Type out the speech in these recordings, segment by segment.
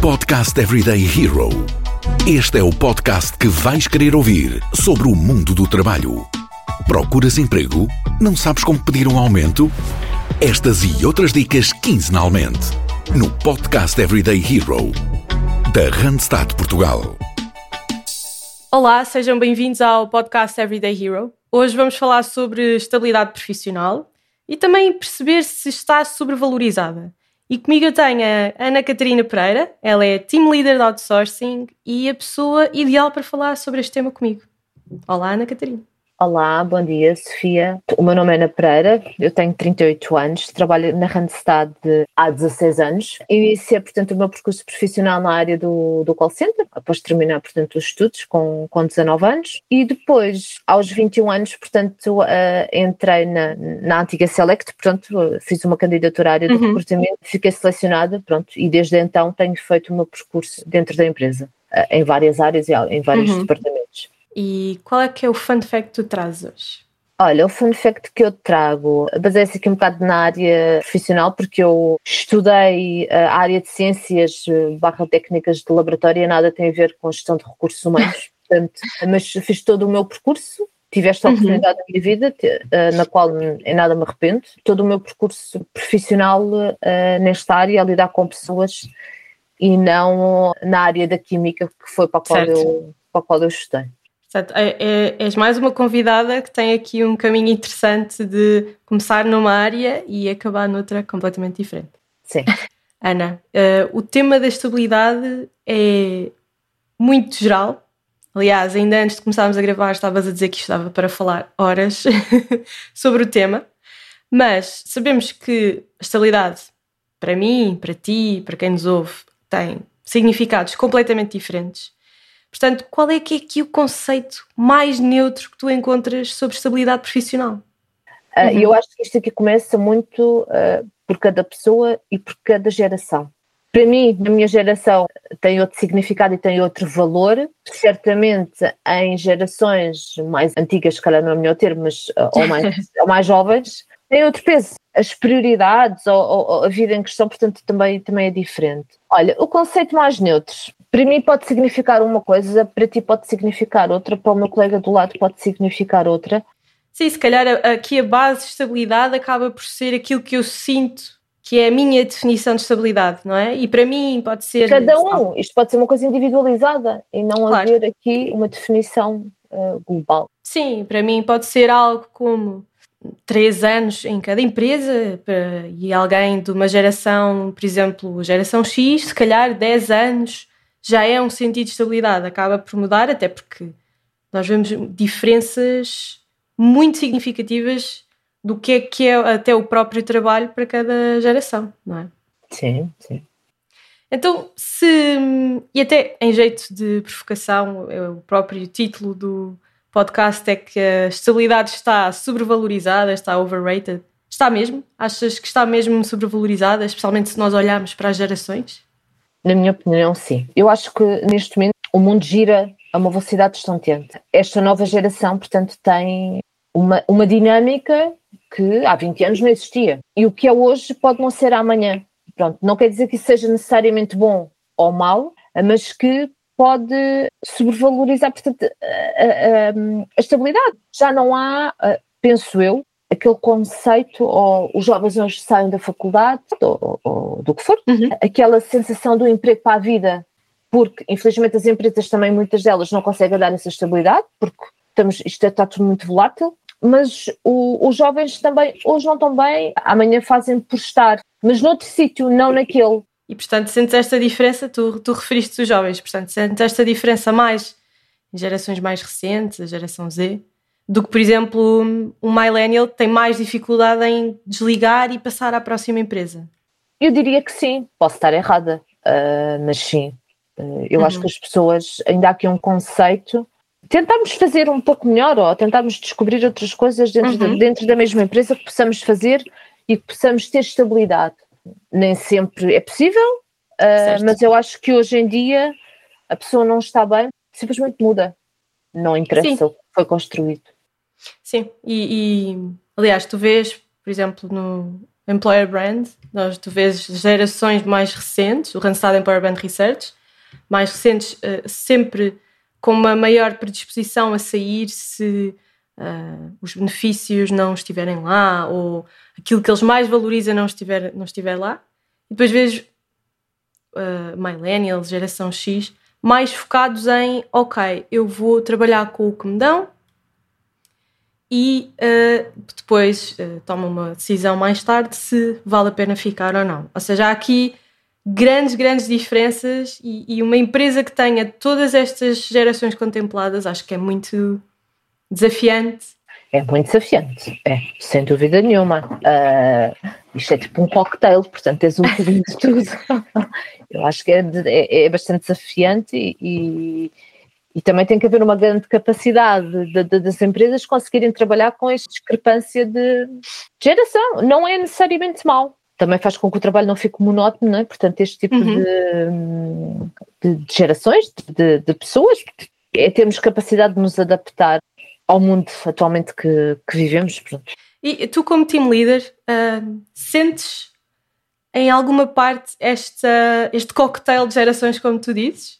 Podcast Everyday Hero. Este é o podcast que vais querer ouvir sobre o mundo do trabalho. Procuras emprego? Não sabes como pedir um aumento? Estas e outras dicas quinzenalmente no Podcast Everyday Hero da Randstad Portugal. Olá, sejam bem-vindos ao podcast Everyday Hero. Hoje vamos falar sobre estabilidade profissional e também perceber se está sobrevalorizada. E comigo eu tenho a Ana Catarina Pereira, ela é Team Leader de Outsourcing e a pessoa ideal para falar sobre este tema comigo. Olá, Ana Catarina. Olá, bom dia, Sofia. O meu nome é Ana Pereira, eu tenho 38 anos, trabalho na Randstad há 16 anos. Iniciei, portanto, o meu percurso profissional na área do, do call center, após terminar, portanto, os estudos com, com 19 anos. E depois, aos 21 anos, portanto, uh, entrei na, na antiga Select, portanto, fiz uma candidatura à área do uhum. recrutamento, fiquei selecionada, pronto, e desde então tenho feito o meu percurso dentro da empresa, uh, em várias áreas e em vários uhum. departamentos. E qual é que é o fun fact que tu trazes hoje? Olha, o fun fact que eu trago baseia-se aqui um bocado na área profissional, porque eu estudei a área de ciências eh, barra técnicas de laboratório e nada tem a ver com gestão de recursos humanos, portanto, mas fiz todo o meu percurso, tive esta uhum. oportunidade uhum. na minha vida, eh, na qual em nada me arrependo, todo o meu percurso profissional uh, nesta área, a lidar com pessoas e não na área da química, que foi para a qual, eu, para a qual eu estudei. Portanto, é, é, és mais uma convidada que tem aqui um caminho interessante de começar numa área e acabar noutra completamente diferente. Sim. Ana, uh, o tema da estabilidade é muito geral. Aliás, ainda antes de começarmos a gravar, estavas a dizer que estava para falar horas sobre o tema. Mas sabemos que a estabilidade, para mim, para ti, para quem nos ouve, tem significados completamente diferentes. Portanto, qual é que é aqui o conceito mais neutro que tu encontras sobre estabilidade profissional? Uh, uhum. Eu acho que isto aqui começa muito uh, por cada pessoa e por cada geração. Para mim, na minha geração, tem outro significado e tem outro valor. Certamente, em gerações mais antigas, se calhar não é o melhor termo, mas, uh, ou, mais, ou mais jovens, tem outro peso. As prioridades ou, ou, a vida em questão, portanto, também, também é diferente. Olha, o conceito mais neutro, para mim pode significar uma coisa, para ti pode significar outra, para o meu colega do lado pode significar outra. Sim, se calhar aqui a base de estabilidade acaba por ser aquilo que eu sinto que é a minha definição de estabilidade, não é? E para mim pode ser. Cada um, isto pode ser uma coisa individualizada e não claro. haver aqui uma definição uh, global. Sim, para mim pode ser algo como três anos em cada empresa e alguém de uma geração, por exemplo, geração X, se calhar 10 anos já é um sentido de estabilidade, acaba por mudar, até porque nós vemos diferenças muito significativas do que é que é até o próprio trabalho para cada geração, não é? Sim, sim. Então, se. E até em jeito de provocação, é o próprio título do podcast é que a estabilidade está sobrevalorizada, está overrated. Está mesmo? Achas que está mesmo sobrevalorizada, especialmente se nós olharmos para as gerações? Na minha opinião, sim. Eu acho que neste momento o mundo gira a uma velocidade estonteante. Esta nova geração, portanto, tem uma, uma dinâmica que há 20 anos não existia. E o que é hoje pode não ser amanhã. Pronto, não quer dizer que isso seja necessariamente bom ou mau, mas que pode sobrevalorizar, portanto, a, a, a estabilidade. Já não há, penso eu, aquele conceito, ou os jovens hoje saem da faculdade, ou, ou do que for, uhum. aquela sensação do emprego para a vida, porque infelizmente as empresas também, muitas delas, não conseguem dar essa estabilidade, porque estamos, isto está tudo muito volátil, mas o, os jovens também, hoje não estão bem, amanhã fazem por estar, mas noutro sítio, não naquele. E portanto, sentes esta diferença, tu, tu referiste os jovens, portanto, sentes esta diferença mais em gerações mais recentes, a geração Z, do que, por exemplo, um millennial tem mais dificuldade em desligar e passar à próxima empresa? Eu diria que sim, posso estar errada, uh, mas sim. Uh, eu uhum. acho que as pessoas, ainda há aqui um conceito, tentarmos fazer um pouco melhor ou tentarmos descobrir outras coisas dentro, uhum. de, dentro da mesma empresa que possamos fazer e que possamos ter estabilidade. Nem sempre é possível, uh, mas eu acho que hoje em dia a pessoa não está bem, simplesmente muda. Não interessa o que foi construído. Sim, e, e, aliás, tu vês, por exemplo, no, Employer Brand. Nós, tu vês gerações mais recentes, o Randstad Employer Brand Research, mais recentes, uh, sempre com uma maior predisposição a sair se uh, os benefícios não estiverem lá ou aquilo que eles mais valorizam não estiver, não estiver lá. E depois vejo uh, millennials, geração X, mais focados em, ok, eu vou trabalhar com o que me dão e uh, depois uh, tomo uma decisão mais tarde se vale a pena ficar ou não. Ou seja, há aqui grandes, grandes diferenças e, e uma empresa que tenha todas estas gerações contempladas acho que é muito desafiante. É muito desafiante, é, sem dúvida nenhuma. Uh, isto é tipo um cocktail, portanto tens um bocadinho de tudo. Eu acho que é, é, é bastante desafiante e, e, e, também tem que haver uma grande capacidade de, de, das empresas conseguirem trabalhar com esta discrepância de geração. Não é necessariamente mau, também faz com que o trabalho não fique monótono, não é? Portanto, este tipo uhum. de, de, gerações, de, de, pessoas, é termos capacidade de nos adaptar ao mundo atualmente que, que vivemos. Pronto. E tu, como team leader, uh, sentes em alguma parte esta, este cocktail de gerações, como tu dizes?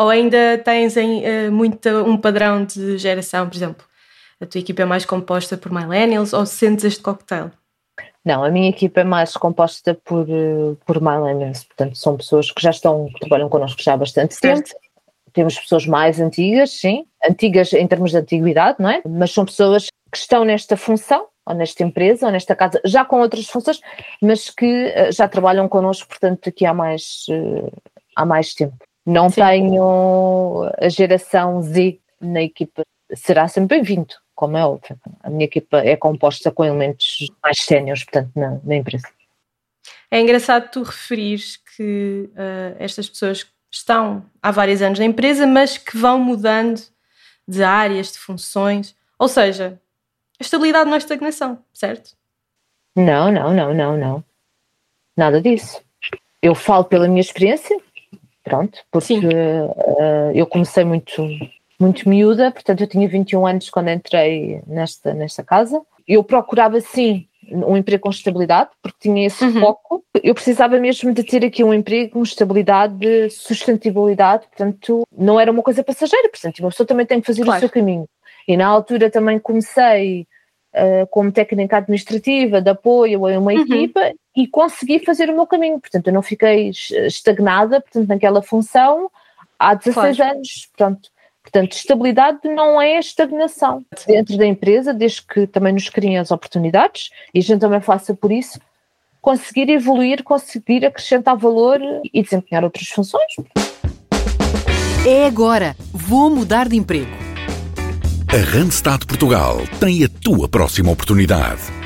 Ou ainda tens em, uh, muito um padrão de geração, por exemplo? A tua equipa é mais composta por millennials ou sentes este cocktail? Não, a minha equipa é mais composta por, uh, por millennials, portanto são pessoas que já estão, que trabalham connosco já há bastante certo. tempo temos pessoas mais antigas, sim, antigas em termos de antiguidade, não é? Mas são pessoas que estão nesta função, ou nesta empresa, ou nesta casa, já com outras funções, mas que uh, já trabalham connosco, portanto, aqui há mais, há mais tempo. Não sim. tenho a geração Z na equipa, será sempre bem-vindo, como é óbvio. A minha equipa é composta com elementos mais séniores, portanto, na, na, empresa. É engraçado tu referires que uh, estas pessoas estão há vários anos na empresa, mas que vão mudando de áreas, de funções. Ou seja, a estabilidade não é estagnação, certo? Não, não, não, não, não. Nada disso. Eu falo pela minha experiência, pronto, porque uh, eu comecei muito, muito miúda, portanto eu tinha 21 anos quando entrei nesta, nesta casa. Eu procurava sim um emprego com estabilidade, porque tinha esse uhum. foco. Eu precisava mesmo de ter aqui um emprego com estabilidade, sustentabilidade, portanto, não era uma coisa passageira, portanto, uma pessoa também tem que fazer claro. o seu caminho. E na altura também comecei uh, como técnica administrativa de apoio a uma uhum. equipa e consegui fazer o meu caminho, portanto, eu não fiquei estagnada, portanto, naquela função há 16 claro. anos, pronto. Portanto, estabilidade não é estagnação dentro da empresa, desde que também nos criem as oportunidades e a gente também faça por isso, conseguir evoluir, conseguir acrescentar valor e desempenhar outras funções. É agora, vou mudar de emprego. A Randstad Portugal tem a tua próxima oportunidade.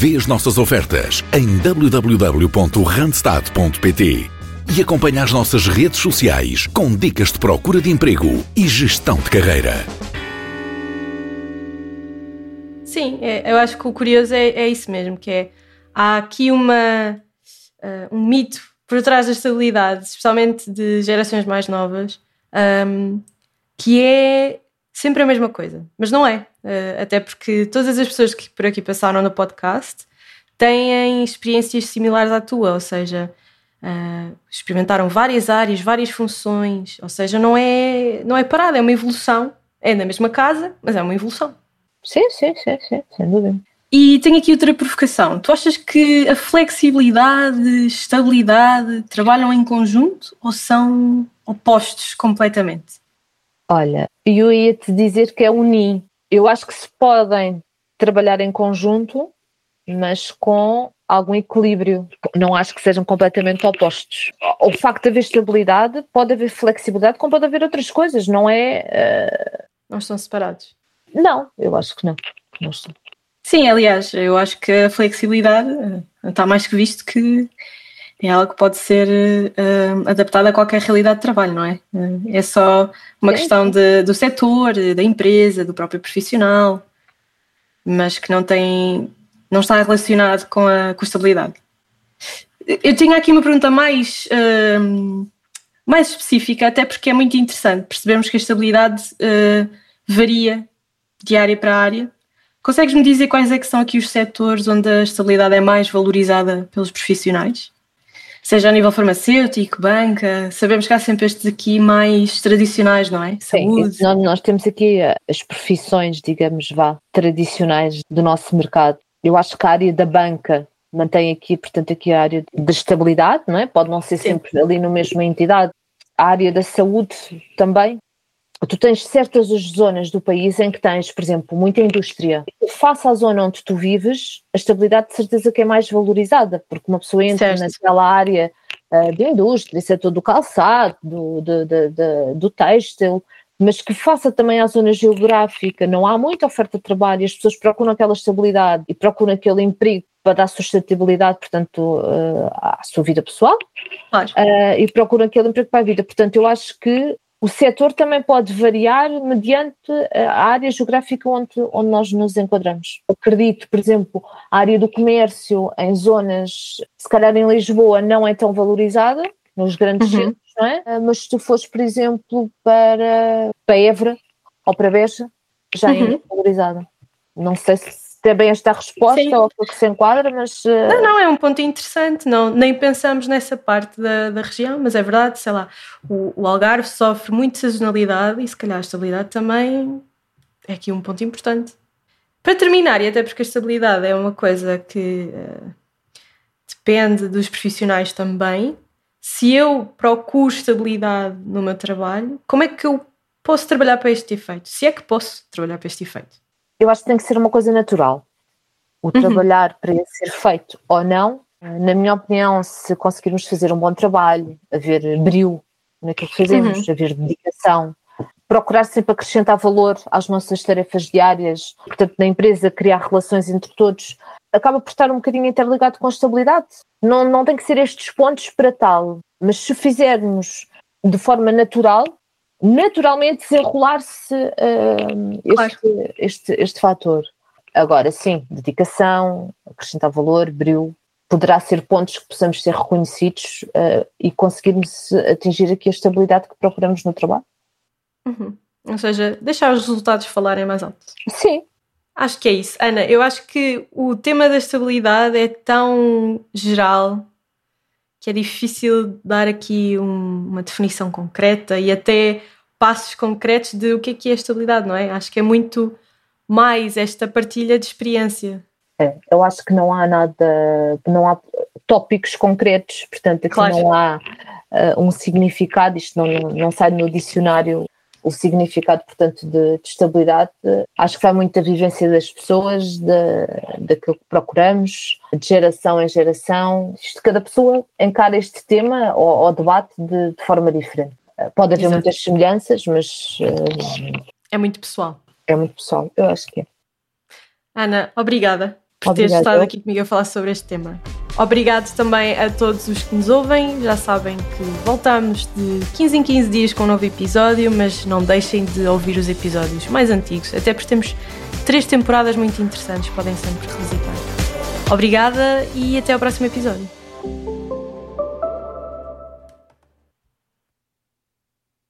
Vê as nossas ofertas em www.randstad.pt e acompanha as nossas redes sociais com dicas de procura de emprego e gestão de carreira. Sim, é, eu acho que o curioso é, é, isso mesmo, que é há aqui uma, uh, um mito por trás da estabilidade, especialmente de gerações mais novas, um, que é sempre a mesma coisa, mas não é, uh, até porque todas as pessoas que por aqui passaram no podcast têm experiências similares à tua, ou seja, Uh, experimentaram várias áreas, várias funções, ou seja, não é, não é parada, é uma evolução. É na mesma casa, mas é uma evolução. Sim, sim, sim, sim sem dúvida. E tenho aqui outra provocação. Tu achas que a flexibilidade, estabilidade trabalham em conjunto ou são opostos completamente? Olha, eu ia te dizer que é unir. Eu acho que se podem trabalhar em conjunto, mas com algum equilíbrio. Não acho que sejam completamente opostos. O facto de haver estabilidade, pode haver flexibilidade, como pode haver outras coisas, não é? Uh... Não estão separados? Não, eu acho que não. não estão. Sim, aliás, eu acho que a flexibilidade eh, está mais que visto que é algo que pode ser uh, adaptado a qualquer realidade de trabalho, não é? Uh, é só uma Sim. questão de, do setor, da empresa, do próprio profissional, mas que não tem não está relacionado com a, com a estabilidade. Eu tinha aqui uma pergunta mais, uh, mais específica, até porque é muito interessante percebemos que a estabilidade varia de área para área, Consegues-me dizer quais é que são aqui os setores onde a estabilidade é mais valorizada pelos profissionais? Seja a nível farmacêutico, banca, sabemos que há sempre estes aqui mais tradicionais, não é? Saúde. Sim, nós, temos aqui eh, as profissões, digamos, vá, tradicionais do nosso mercado. Eu acho que a área da banca mantém aqui, portanto, aqui a área da estabilidade, não é? Pode não ser sempre ali no mesmo entidade. A área da saúde também, tu tens certas zonas do país em que tens, por exemplo, muita indústria. Face à zona onde tu vives, a estabilidade de certeza que é mais valorizada, porque uma pessoa entra certo. naquela área uh, de indústria, setor do calçado, do, do, do, do têxtil, mas que faça também à zona geográfica, não há muita oferta de trabalho e as pessoas procuram aquela estabilidade e procuram aquele emprego para dar sustentabilidade, portanto, uh, à sua vida pessoal claro. uh, e procuram aquele emprego para a vida. Portanto, eu acho que o setor também pode variar mediante a área geográfica onde, onde nós nos enquadramos. Acredito, por exemplo, a área do comércio em zonas, se calhar em Lisboa, não é tão valorizada, nos grandes uhum. centros, não é? Ah, mas se tu fores, por exemplo, para, para Évora ou para Beja, já é uhum. é valorizada. Não sei se ter bem esta resposta Sim. ou que se enquadra, mas. Uh... Não, não, é um ponto interessante. Não, nem pensamos nessa parte da, da região, mas é verdade, sei lá, o, o Algarve sofre muito sazonalidade e se calhar a estabilidade também é aqui um ponto importante. Para terminar, e até porque a estabilidade é uma coisa que uh, depende dos profissionais também, se eu procuro estabilidade no meu trabalho, como é que eu posso trabalhar para este efeito? Se é que posso trabalhar para este efeito? Eu acho que tem que ser uma coisa natural. O uhum. trabalhar para ser feito ou não, na minha opinião, se conseguirmos fazer um bom trabalho, haver brilho naquilo que fazemos, uhum. haver dedicação, procurar sempre acrescentar valor às nossas tarefas diárias, portanto, na empresa, criar relações entre todos, acaba por estar um bocadinho interligado com a estabilidade. Não, não tem que ser estes pontos para tal, mas se fizermos de forma natural, naturalmente desenrolar-se uh, este, claro. este, este fator. Agora, sim, dedicação, acrescentar valor, brilho, poderá ser pontos que possamos ser reconhecidos uh, e conseguirmos atingir aqui a estabilidade que procuramos no trabalho. Uhum. Ou seja, deixar os resultados falarem mais alto. Sim. Acho que é isso. Ana, eu acho que o tema da estabilidade é tão geral que é difícil dar aqui um, uma definição concreta e até passos concretos de o que é que é estabilidade, não é? Acho que é muito mais esta partilha de experiência. É, eu acho que não há nada, não há tópicos concretos, portanto aqui claro. não há uh, um significado, isto não, não sai no dicionário o significado, portanto, de, de, estabilidade. Acho que vai muito da vivência das pessoas, de, daquilo que procuramos, de geração em geração. Isto, cada pessoa encara este tema ou, ou debate de, de, forma diferente. Pode haver Exato. muitas semelhanças, mas. Uh, é muito pessoal. É muito pessoal, eu acho que é. Ana, obrigada por teres estado aqui comigo a falar sobre este tema. Obrigado também a todos os que nos ouvem. Já sabem que voltamos de 15 em 15 dias com um novo episódio, mas não deixem de ouvir os episódios mais antigos, até porque temos três temporadas muito interessantes, podem sempre revisitar. Obrigada e até ao próximo episódio.